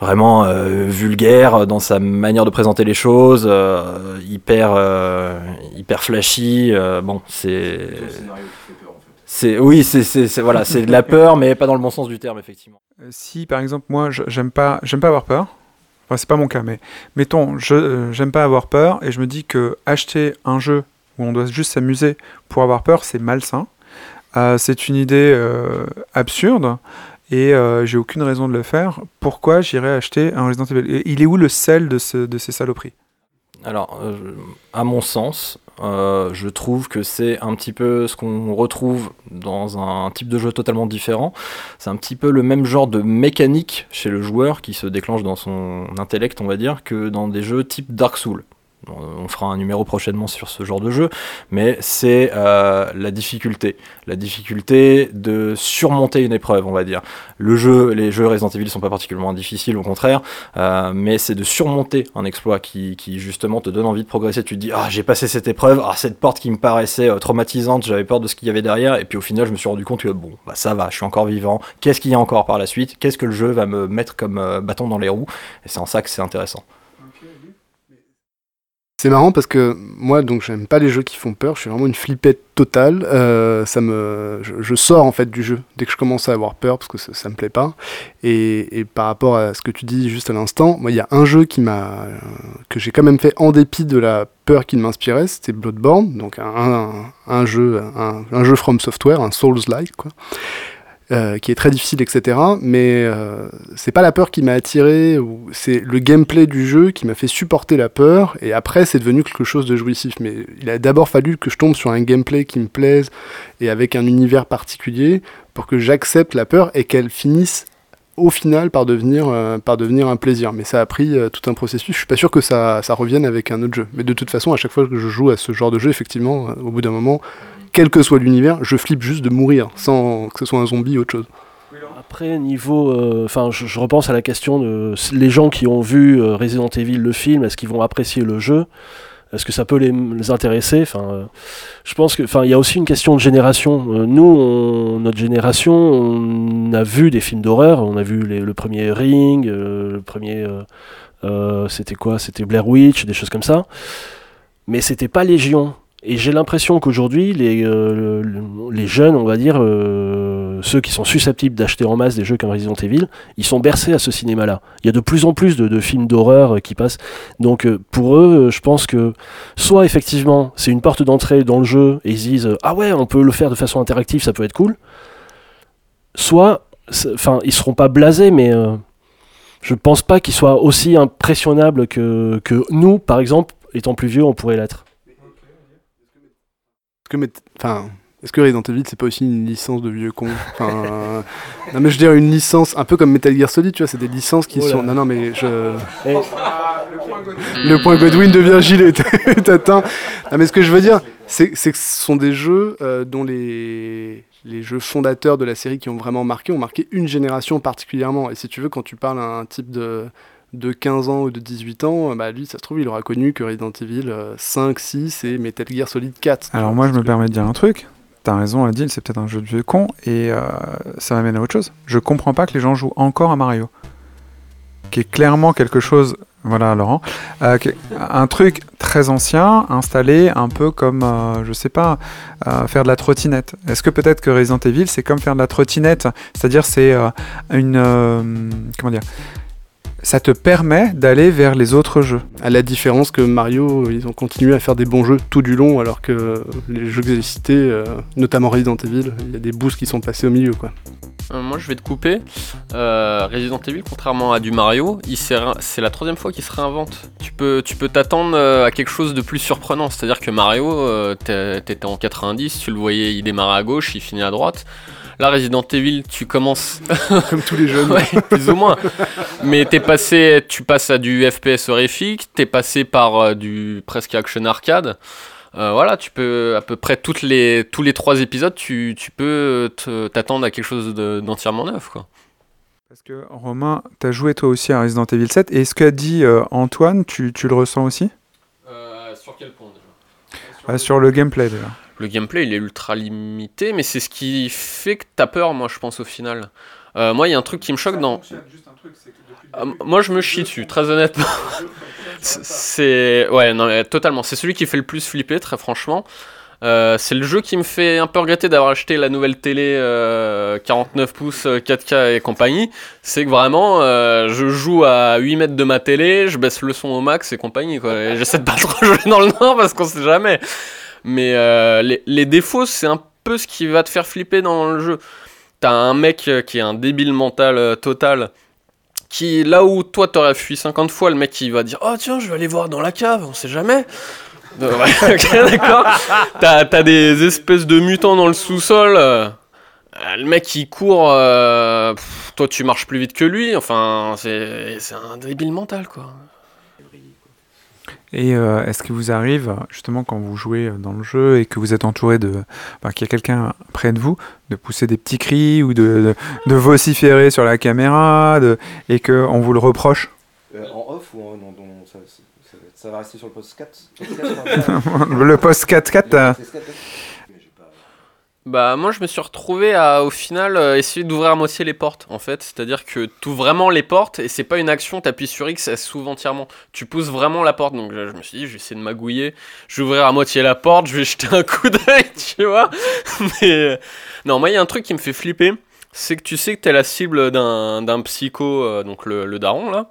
vraiment vulgaire dans sa manière de présenter les choses, hyper, hyper flashy. bon, c'est. C'est oui, c'est voilà, c'est de la peur, mais pas dans le bon sens du terme, effectivement. Euh, Si par exemple moi j'aime pas j'aime pas avoir peur, enfin c'est pas mon cas, mais mettons je euh, j'aime pas avoir peur et je me dis que acheter un jeu où on doit juste s'amuser pour avoir peur c'est malsain. Euh, c'est une idée absurde et j'ai aucune raison de le faire. Pourquoi j'irais acheter un Resident Evil? Il est où le sel de, ce- de ces saloperies? Alors, euh, à mon sens, euh, je trouve que c'est un petit peu ce qu'on retrouve dans un type de jeu totalement différent. C'est un petit peu le même genre de mécanique chez le joueur qui se déclenche dans son intellect, on va dire, que dans des jeux type Dark Souls. On on fera un numéro prochainement sur ce genre de jeu, mais c'est euh, la difficulté. La difficulté de surmonter une épreuve, on va dire. Les jeux Resident Evil sont pas particulièrement difficiles, au contraire, euh, mais c'est de surmonter un exploit qui, justement te donne envie de progresser. Tu te dis ah j'ai passé cette épreuve, ah cette porte qui me paraissait euh, traumatisante, j'avais peur de ce qu'il y avait derrière, et puis au final je me suis rendu compte que bon bah ça va, je suis encore vivant. Qu'est-ce qu'il y a encore par la suite? Qu'est-ce que le jeu va me mettre comme euh, bâton dans les roues? Et c'est en ça que c'est intéressant. C'est marrant parce que moi, donc, j'aime pas les jeux qui font peur. Je suis vraiment une flippette totale. Euh, ça me, je, sors en fait du jeu dès que je commence à avoir peur parce que ça, ça me plaît pas. Et, par rapport à ce que tu dis juste à l'instant, moi, il y a un jeu qui m'a, que j'ai quand même fait en dépit de la peur qu'il m'inspirait, c'était Bloodborne, donc un, jeu, un, jeu From Software, un Souls-like. Euh, qui est très difficile, etc. Mais euh, c'est pas la peur qui m'a attiré, c'est le gameplay du jeu qui m'a fait supporter la peur, et après c'est devenu quelque chose de jouissif. Mais il a d'abord fallu que je tombe sur un gameplay qui me plaise, et avec un univers particulier, pour que j'accepte la peur et qu'elle finisse au final par devenir, euh, par devenir un plaisir. Mais ça a pris euh, tout un processus. Je suis pas sûr que ça, ça revienne avec un autre jeu. Mais de toute façon, à chaque fois que je joue à ce genre de jeu, effectivement, au bout d'un moment, quel que soit l'univers, je flippe juste de mourir, sans que ce soit un zombie ou autre chose. Après, niveau. euh, Enfin, je, repense à la question de les gens qui ont vu euh, Resident Evil, le film, est-ce qu'ils vont apprécier le jeu? Est-ce que ça peut les, intéresser? Enfin, euh, je pense que. Enfin, il y a aussi une question de génération. Nous, notre génération, on a vu des films d'horreur. On a vu le premier Ring, le premier. c'était quoi? C'était Blair Witch, des choses comme ça. Mais c'était pas Légion. Et j'ai l'impression qu'aujourd'hui, les, euh, le- les jeunes, on va dire, euh, ceux qui sont susceptibles d'acheter en masse des jeux comme Resident Evil, ils sont bercés à ce cinéma-là. Il y a de plus en plus de, films d'horreur euh, qui passent. Donc pour eux, je pense que soit effectivement c'est une porte d'entrée dans le jeu et ils se disent ah ouais, on peut le faire de façon interactive, ça peut être cool. Soit enfin, ils seront pas blasés, mais je pense pas qu'ils soient aussi impressionnables que, que nous, par exemple, étant plus vieux, on pourrait l'être. Est-ce que, enfin, est-ce que Resident Evil c'est pas aussi une licence de vieux con? Enfin, euh, Non mais je veux dire une licence un peu comme Metal Gear Solid, tu vois, c'est des licences qui Oh là. sont. Non non mais je. Et- Le point Godwin de Virgile est, atteint. Non, mais ce que je veux dire, c'est c'est que ce sont des jeux euh, dont les, les jeux fondateurs de la série qui ont vraiment marqué ont marqué une génération particulièrement. Et si tu veux, quand tu parles à un type de, de 15 ans ou de 18 ans, euh, bah, lui, ça se trouve, il aura connu que Resident Evil euh, 5, 6 et Metal Gear Solid 4. Alors moi, je me permets de dire un truc. T'as raison, Adil, c'est peut-être un jeu de vieux con, et euh, ça m'amène à autre chose. Je comprends pas que les gens jouent encore à Mario. Qui est clairement quelque chose... Voilà, Laurent. euh, un truc très ancien, installé un peu comme, euh, je sais pas, euh, faire de la trottinette. Est-ce que peut-être que Resident Evil, c'est comme faire de la trottinette? C'est-à-dire, c'est euh, une... euh, comment dire? Ça te permet d'aller vers les autres jeux. À la différence que Mario, ils ont continué à faire des bons jeux tout du long, alors que les jeux que j'ai cités, euh, notamment Resident Evil, il y a des boosts qui sont passés au milieu. quoi. Euh, moi, je vais te couper. Euh, Resident Evil, contrairement à du Mario, c'est la troisième fois qu'il se réinvente. Tu peux, tu peux t'attendre à quelque chose de plus surprenant. C'est-à-dire que Mario, euh, t'étais en 90, tu le voyais, il démarrait à gauche, il finit à droite. Là, Resident Evil, tu commences [LAUGHS] Comme tous les jeunes. Ouais, plus ou moins. Mais t'es passé, tu passes à du FPS horrifique, t'es passé par euh, du presque action arcade. Euh, voilà, tu peux à peu près toutes les, tous les trois épisodes, tu, tu peux te- t'attendre à quelque chose de- d'entièrement neuf, quoi. Parce que Romain, t'as joué toi aussi à Resident Evil 7, et ce qu'a dit euh, Antoine, tu, tu le ressens aussi? Sur quel point déjà? Ah, Sur le gameplay déjà. Le gameplay, il est ultra limité, mais c'est ce qui fait que t'as peur, moi, je pense, au final. Euh, moi, il y a un truc qui me choque dans. M- moi, je me chie dessus, très honnêtement. [LAUGHS] C'est-. Ouais, non, mais totalement. C'est celui qui fait le plus flipper, très franchement. Euh, c'est le jeu qui me fait un peu regretter d'avoir acheté la nouvelle télé euh, 49 pouces euh, 4K et compagnie. C'est que vraiment, euh, je joue à 8 mètres de ma télé, je baisse le son au max et compagnie. Quoi. Et J'essaie de pas trop [LAUGHS] jouer dans le noir parce qu'on sait jamais. Mais euh, les, défauts, c'est un peu ce qui va te faire flipper dans le jeu. T'as un mec euh, qui est un débile mental euh, total. Qui, là où toi t'aurais fui 50 fois, le mec il va dire Oh tiens, je vais aller voir dans la cave, on sait jamais. [LAUGHS] D'accord. T'as des espèces de mutants dans le sous-sol. le mec il court, toi tu marches plus vite que lui. Enfin, c'est un débile mental quoi. Et euh, est-ce que vous arrive, justement, quand vous jouez dans le jeu et que vous êtes entouré de. enfin, qu'il y a quelqu'un près de vous, de pousser des petits cris ou de, de, de vociférer sur la caméra de, et qu'on vous le reproche? En off ou en, non, non, ça, ça, ça, va- rester sur le post 4 [LAUGHS] Le post 4-4, euh, Bah moi je me suis retrouvé à au final euh, essayer d'ouvrir à moitié les portes en fait, c'est-à-dire que ouvres vraiment les portes et c'est pas une action, t'appuies sur X, elle s'ouvre entièrement. Tu pousses vraiment la porte donc je me suis dit je vais essayer de magouiller, je vais ouvrir à moitié la porte, je vais jeter un coup d'œil, [LAUGHS] tu vois. Mais euh, non, moi il y a un truc qui me fait flipper, c'est que tu sais que t'es la cible d'un d'un psycho euh, donc le, le daron là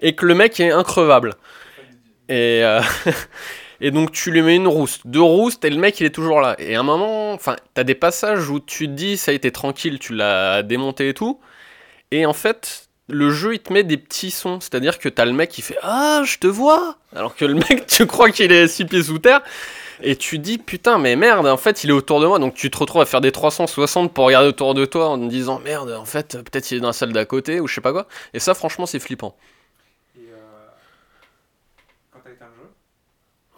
et que le mec est increvable. Et [LAUGHS] Et donc tu lui mets une rouste, deux roustes et le mec il est toujours là. Et à un moment, enfin, t'as des passages où tu te dis ça a été tranquille, tu l'as démonté et tout. Et en fait, le jeu il te met des petits sons, c'est-à-dire que t'as le mec qui fait ah je te vois, alors que le [LAUGHS] mec tu crois qu'il est six pieds sous terre. Et tu dis putain mais merde en fait il est autour de moi donc tu te retrouves à faire des 360 pour regarder autour de toi en te disant merde en fait peut-être il est dans la salle d'à côté ou je sais pas quoi et ça franchement c'est flippant. quand t'as éteint le jeu,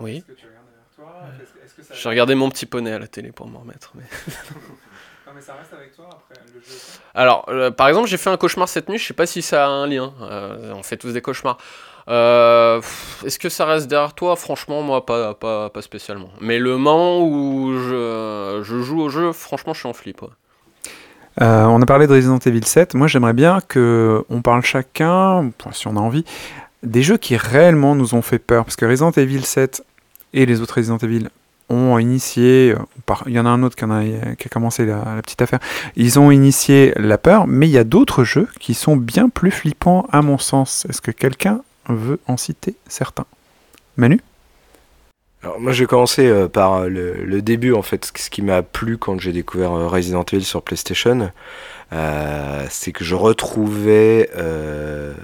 Oui. que tu regardes derrière toi? Est-ce que ça. J'ai regardé mon petit poney à la télé pour m'en remettre. Mais... [LAUGHS] [LAUGHS] Non, mais ça reste avec toi après le jeu. Alors, euh, par exemple, j'ai fait un cauchemar cette nuit, je sais pas si ça a un lien. Euh, on fait tous des cauchemars. Euh, pff, Est-ce que ça reste derrière toi? Franchement, moi, pas, pas, pas spécialement. Mais le moment où je, je joue au jeu, franchement, je suis en flip. ouais. Euh, on a parlé de Resident Evil 7. Moi, j'aimerais bien que on parle chacun, si on a envie, des jeux qui réellement nous ont fait peur. Parce que Resident Evil 7 et les autres Resident Evil ont initié, euh, il y en a un autre qui, a, commencé la, petite affaire, ils ont initié la peur, mais il y a d'autres jeux qui sont bien plus flippants à mon sens. Est-ce que quelqu'un veut en citer certains? Manu? Alors moi j'ai commencé euh, par le, le, début en fait, ce qui m'a plu quand j'ai découvert Resident Evil sur PlayStation, euh, c'est que je retrouvais euh,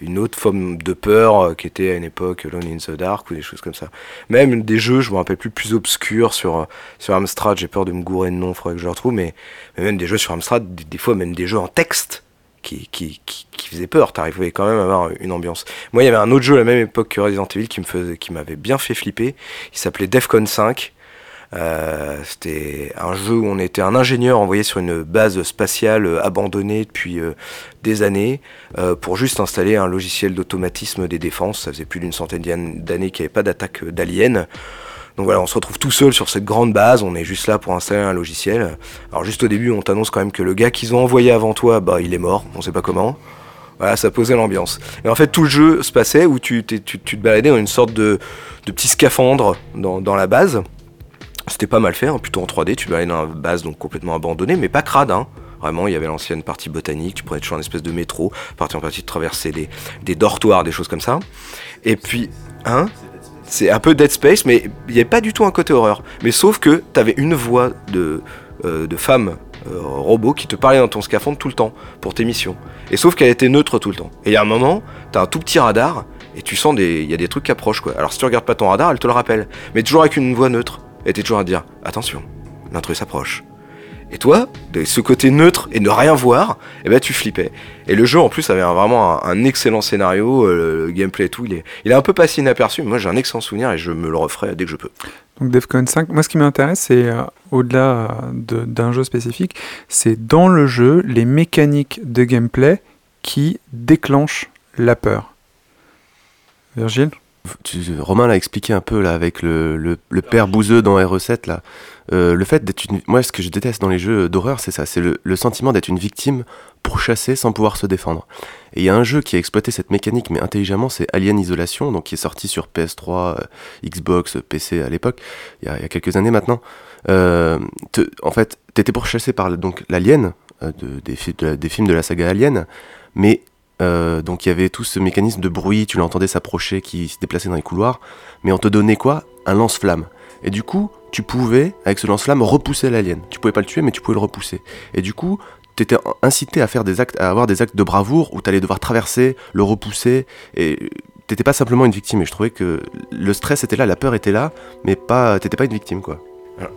une autre forme de peur euh, qui était à une époque Alone in the Dark ou des choses comme ça. Même des jeux, je me rappelle plus, plus obscurs sur, sur Amstrad, j'ai peur de me gourer de nom, il faudrait que je le retrouve, mais, même des jeux sur Amstrad, des, fois même des jeux en texte qui, qui, qui, qui faisaient peur, t'arrivais quand même à avoir une ambiance. Moi, il y avait un autre jeu à la même époque que Resident Evil qui faisait, qui m'avait bien fait flipper, il s'appelait Defcon 5, euh, c'était un jeu où on était un ingénieur envoyé sur une base spatiale euh, abandonnée depuis euh, des années pour juste installer un logiciel d'automatisme des défenses. Ça faisait plus d'une centaine d'années qu'il n'y avait pas d'attaque d'aliens. Donc voilà, on se retrouve tout seul sur cette grande base, on est juste là pour installer un logiciel. Alors juste au début, on t'annonce quand même que le gars qu'ils ont envoyé avant toi, bah il est mort, on sait pas comment. Voilà, ça posait l'ambiance. Et en fait, tout le jeu se passait où tu, te baladais dans une sorte de, petit scaphandre dans la base. C'était pas mal fait, hein, plutôt en 3D, tu vas aller dans une base donc complètement abandonnée, mais pas crade. Hein. Vraiment, il y avait l'ancienne partie botanique, tu pourrais être sur un espèce de métro, partir en partie de traverser des, des dortoirs, des choses comme ça. Et puis, hein c'est un peu Dead Space, mais il n'y avait pas du tout un côté horreur. Mais sauf que tu avais une voix de, euh, de femme euh, robot qui te parlait dans ton scaphandre tout le temps pour tes missions. Et sauf qu'elle était neutre tout le temps. Et il y a un moment, tu as un tout petit radar et tu sens des, y a des trucs qui approchent quoi. Alors si tu regardes pas ton radar, elle te le rappelle, mais toujours avec une voix neutre était toujours à dire attention, l'intrus s'approche. Et toi, de ce côté neutre et ne rien voir, eh ben tu flippais. Et le jeu en plus avait vraiment un, excellent scénario, euh, le gameplay et tout, il est, il est un peu passé inaperçu, mais moi j'ai un excellent souvenir et je me le referai dès que je peux. Donc Defcon 5, moi ce qui m'intéresse c'est euh, au-delà d'un jeu spécifique, c'est dans le jeu les mécaniques de gameplay qui déclenchent la peur. Virgile? Romain l'a expliqué un peu là avec le, père bouseux dans RE7 là. Euh, le fait d'être une, moi ce que je déteste dans les jeux d'horreur c'est ça, c'est le, sentiment d'être une victime pour chasser sans pouvoir se défendre. Et il y a un jeu qui a exploité cette mécanique mais intelligemment, c'est Alien Isolation, donc qui est sorti sur PS3, euh, Xbox, PC à l'époque, il, y a quelques années maintenant. Euh, en fait, t'étais pour chasser par donc l'alien de, des, des films de la saga Alien, mais euh, donc il y avait tout ce mécanisme de bruit, tu l'entendais s'approcher, qui se déplaçait dans les couloirs, mais on te donnait quoi? Un lance-flamme. Et du coup, tu pouvais, avec ce lance-flamme, repousser l'alien. Tu pouvais pas le tuer, mais tu pouvais le repousser. Et du coup, tu étais incité à faire des actes, à avoir des actes de bravoure où tu allais devoir traverser, le repousser, et t'étais pas simplement une victime. Et je trouvais que le stress était là, la peur était là, mais pas, t'étais pas une victime, quoi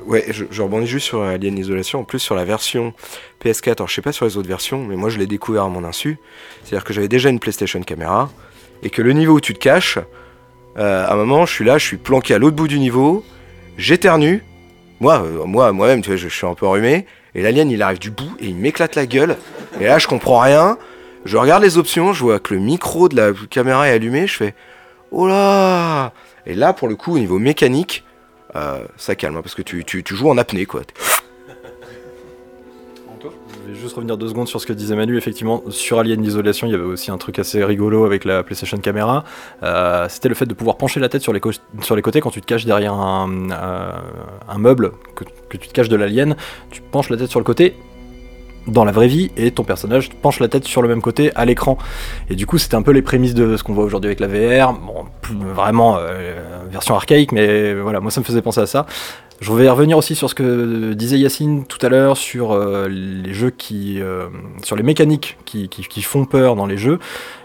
ouais, je, rebondis juste sur Alien Isolation, en plus sur la version PS4. Alors je sais pas sur les autres versions, mais moi je l'ai découvert à mon insu. C'est-à-dire que j'avais déjà une PlayStation caméra et que le niveau où tu te caches, euh, à un moment je suis là, je suis planqué à l'autre bout du niveau, j'éternue. Moi, euh, moi, moi-même, tu vois, je, suis un peu enrhumé. Et l'alien, il arrive du bout et il m'éclate la gueule. Et là, je comprends rien. Je regarde les options, je vois que le micro de la caméra est allumé. Je fais, oh là Et là, pour le coup, au niveau mécanique, euh, ça calme, hein, parce que tu, joues en apnée, quoi. [LAUGHS] Je vais juste revenir deux secondes sur ce que disait Manu. Effectivement, sur Alien Isolation, il y avait aussi un truc assez rigolo avec la PlayStation Camera. Euh, c'était le fait de pouvoir pencher la tête sur les, côtés quand tu te caches derrière un, euh, un meuble, que, que, tu te caches de l'alien. Tu penches la tête sur le côté dans la vraie vie et ton personnage penche la tête sur le même côté à l'écran. Et du coup, c'était un peu les prémices de ce qu'on voit aujourd'hui avec la VR. Bon, vraiment euh, version archaïque, mais voilà, moi ça me faisait penser à ça. Je vais revenir aussi sur ce que disait Yacine tout à l'heure sur euh, les jeux qui, euh, sur les mécaniques qui, font peur dans les jeux.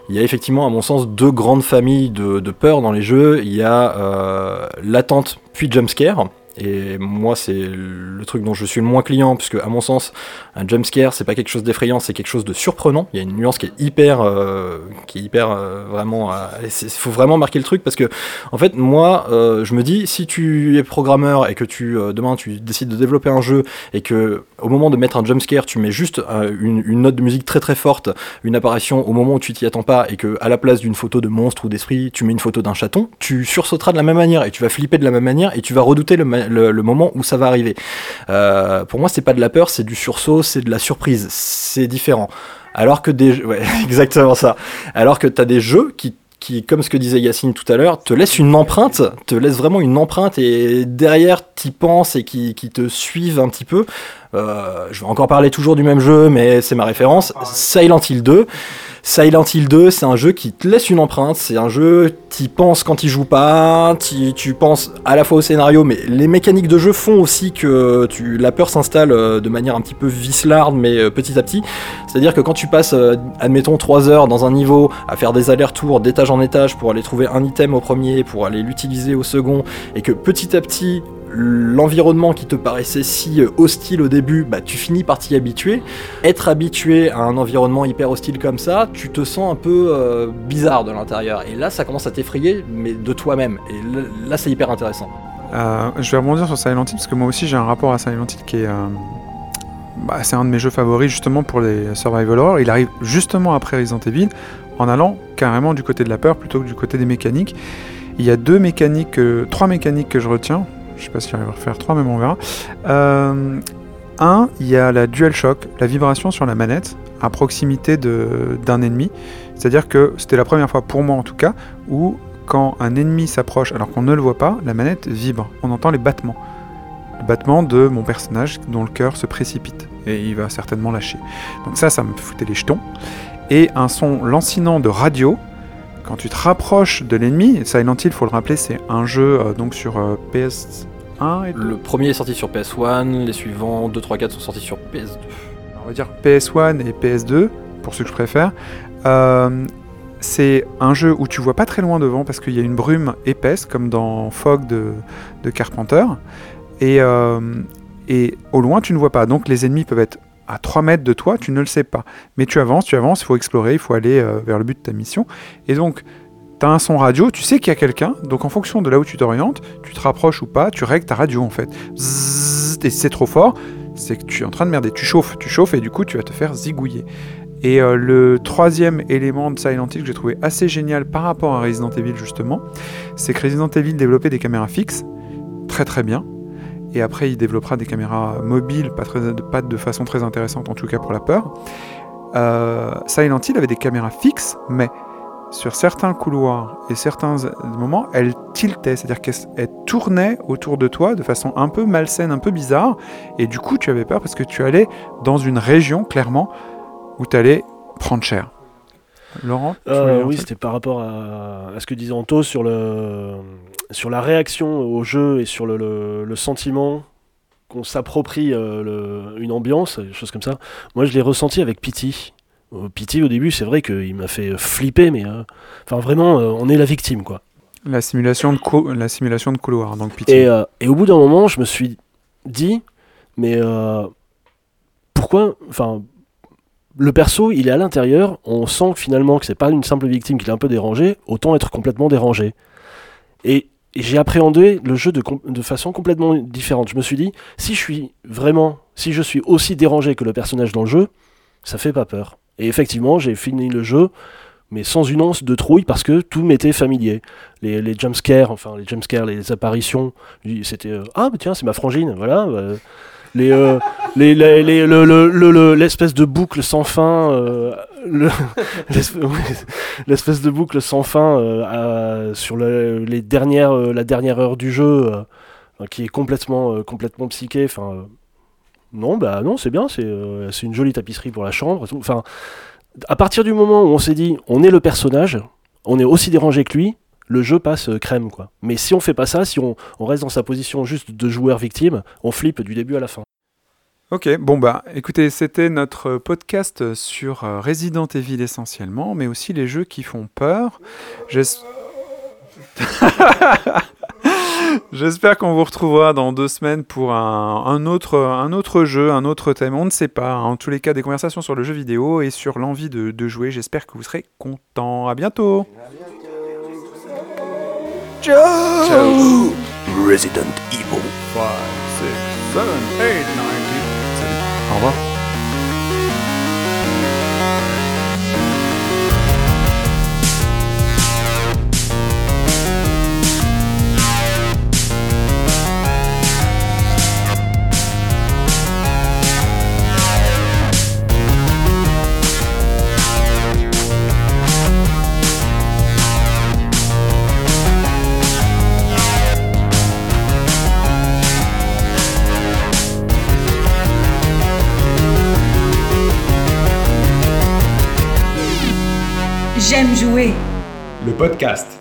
Il y a effectivement, à mon sens, deux grandes familles de, de peur dans les jeux. Il y a l'attente puis jumpscare. Et moi, c'est le truc dont je suis le moins client, puisque à mon sens, un jumpscare, c'est pas quelque chose d'effrayant, c'est quelque chose de surprenant. Il y a une nuance qui est hyper, euh, qui est hyper euh, vraiment. Il euh, faut vraiment marquer le truc parce que, en fait, moi, je me dis, si tu es programmeur et que tu demain tu décides de développer un jeu et que au moment de mettre un jumpscare, tu mets juste une, une, note de musique très très forte, une apparition au moment où tu t'y attends pas, et que à la place d'une photo de monstre ou d'esprit, tu mets une photo d'un chaton, tu sursauteras de la même manière et tu vas flipper de la même manière et tu vas redouter le le, moment où ça va arriver. Euh, pour moi, c'est pas de la peur, c'est du sursaut, c'est de la surprise. C'est différent. Alors que des [LAUGHS] ouais, exactement ça. Alors que t'as des jeux qui comme ce que disait Yacine tout à l'heure, te laissent une empreinte, te laisse vraiment une empreinte et derrière t'y penses et qui, te suivent un petit peu. Euh, je vais encore parler toujours du même jeu, mais c'est ma référence. Silent Hill 2. Silent Hill 2, c'est un jeu qui te laisse une empreinte, c'est un jeu, tu penses quand il joue pas, tu, tu penses à la fois au scénario, mais les mécaniques de jeu font aussi que tu, la peur s'installe euh, de manière un petit peu vislarde, mais euh, petit à petit. C'est-à-dire que quand tu passes, admettons, 3 heures dans un niveau à faire des allers-retours d'étage en étage pour aller trouver un item au premier, pour aller l'utiliser au second, et que petit à petit, l'environnement qui te paraissait si hostile au début, bah, tu finis par t'y habituer. Être habitué à un environnement hyper hostile comme ça, tu te sens un peu bizarre de l'intérieur. Et là, ça commence à t'effrayer, mais de toi-même. Et là, c'est hyper intéressant. je vais rebondir sur Silent Hill parce que moi aussi j'ai un rapport à Silent Hill qui est bah, c'est un de mes jeux favoris justement pour les survival horror. Il arrive justement après Resident Evil en allant carrément du côté de la peur plutôt que du côté des mécaniques. Il y a deux mécaniques, trois mécaniques que je retiens. Je sais pas si j'arrive à faire trois, mais on verra. Euh, un, il y a la dual shock, la vibration sur la manette à proximité d'un ennemi. C'est-à-dire que c'était la première fois pour moi en tout cas où quand un ennemi s'approche alors qu'on ne le voit pas, la manette vibre. On entend les battements battement de mon personnage dont le cœur se précipite et il va certainement lâcher. Donc ça, ça me foutait les jetons. Et un son lancinant de radio, quand tu te rapproches de l'ennemi, Silent Hill, faut le rappeler, c'est un jeu euh, donc sur euh, PS1 et Le premier est sorti sur PS1, les suivants 2, 3, 4 sont sortis sur PS2. On va dire PS1 et PS2, pour ceux que je préfère. Euh, c'est un jeu où tu vois pas très loin devant parce qu'il y a une brume épaisse, comme dans Fog de, de Carpenter. Euh, et, au loin, tu ne vois pas. Donc les ennemis peuvent être à 3 mètres de toi, tu ne le sais pas. Mais tu avances, tu avances, il faut explorer, il faut aller euh, vers le but de ta mission. Et donc, tu as un son radio, tu sais qu'il y a quelqu'un, donc en fonction de là où tu t'orientes, tu te rapproches ou pas, tu règles ta radio en fait. et c'est trop fort, c'est que tu es en train de merder. Tu chauffes, tu chauffes et du coup tu vas te faire zigouiller. Et euh, le troisième élément de Silent Hill que j'ai trouvé assez génial par rapport à Resident Evil justement, c'est que Resident Evil développait des caméras fixes, très très bien, et après il développera des caméras mobiles, pas, très, pas de façon très intéressante en tout cas pour la peur. Euh, Silent Hill avait des caméras fixes, mais sur certains couloirs et certains moments, elles tiltaient, c'est-à-dire qu'elles tournaient autour de toi de façon un peu malsaine, un peu bizarre, et du coup tu avais peur parce que tu allais dans une région clairement où tu allais prendre cher. Laurent euh, Oui, c'était par rapport à, à, ce que disait Anto sur le, sur la réaction au jeu et sur le, sentiment qu'on s'approprie euh, une ambiance, des choses comme ça, moi je l'ai ressenti avec Pity. Euh, Pity au début, c'est vrai qu'il m'a fait flipper, mais euh, enfin vraiment, on est la victime quoi. La simulation de, la simulation de couloir, donc Pity. Et, et au bout d'un moment, je me suis dit, mais pourquoi, enfin, le perso, il est à l'intérieur, on sent finalement que c'est pas une simple victime qui est un peu dérangée, autant être complètement dérangé. Et et j'ai appréhendé le jeu de, de, façon complètement différente. Je me suis dit, si je suis vraiment, si je suis aussi dérangé que le personnage dans le jeu, ça fait pas peur. Et effectivement, j'ai fini le jeu, mais sans une once de trouille parce que tout m'était familier. Les, les jumpscares, enfin les jumpscares, les apparitions, c'était euh, ah bah tiens c'est ma frangine, voilà. Les, euh, les, les, l'espèce de boucle sans fin, euh, [LAUGHS] l'espèce de sans fin euh, sur les dernières, la dernière heure du jeu, qui est complètement, complètement psyché. Enfin, non, bah non, c'est bien, c'est, c'est une jolie tapisserie pour la chambre. Enfin, à partir du moment où on s'est dit, on est le personnage, on est aussi dérangé que lui, le jeu passe euh, crème quoi. Mais si on fait pas ça, si on, reste dans sa position juste de joueur victime, on flippe du début à la fin. Ok, bon bah écoutez, c'était notre podcast sur euh, Resident Evil essentiellement, mais aussi les jeux qui font peur. [LAUGHS] [LAUGHS] qu'on vous retrouvera dans deux semaines pour un, autre, un autre jeu, un autre thème. On ne sait pas. En tous les cas, des conversations sur le jeu vidéo et sur l'envie de, de jouer. J'espère que vous serez contents. À bientôt. Joe! Joe! Resident Evil. 5, 6, 7, 8, 9, 10. Au revoir. Le podcast.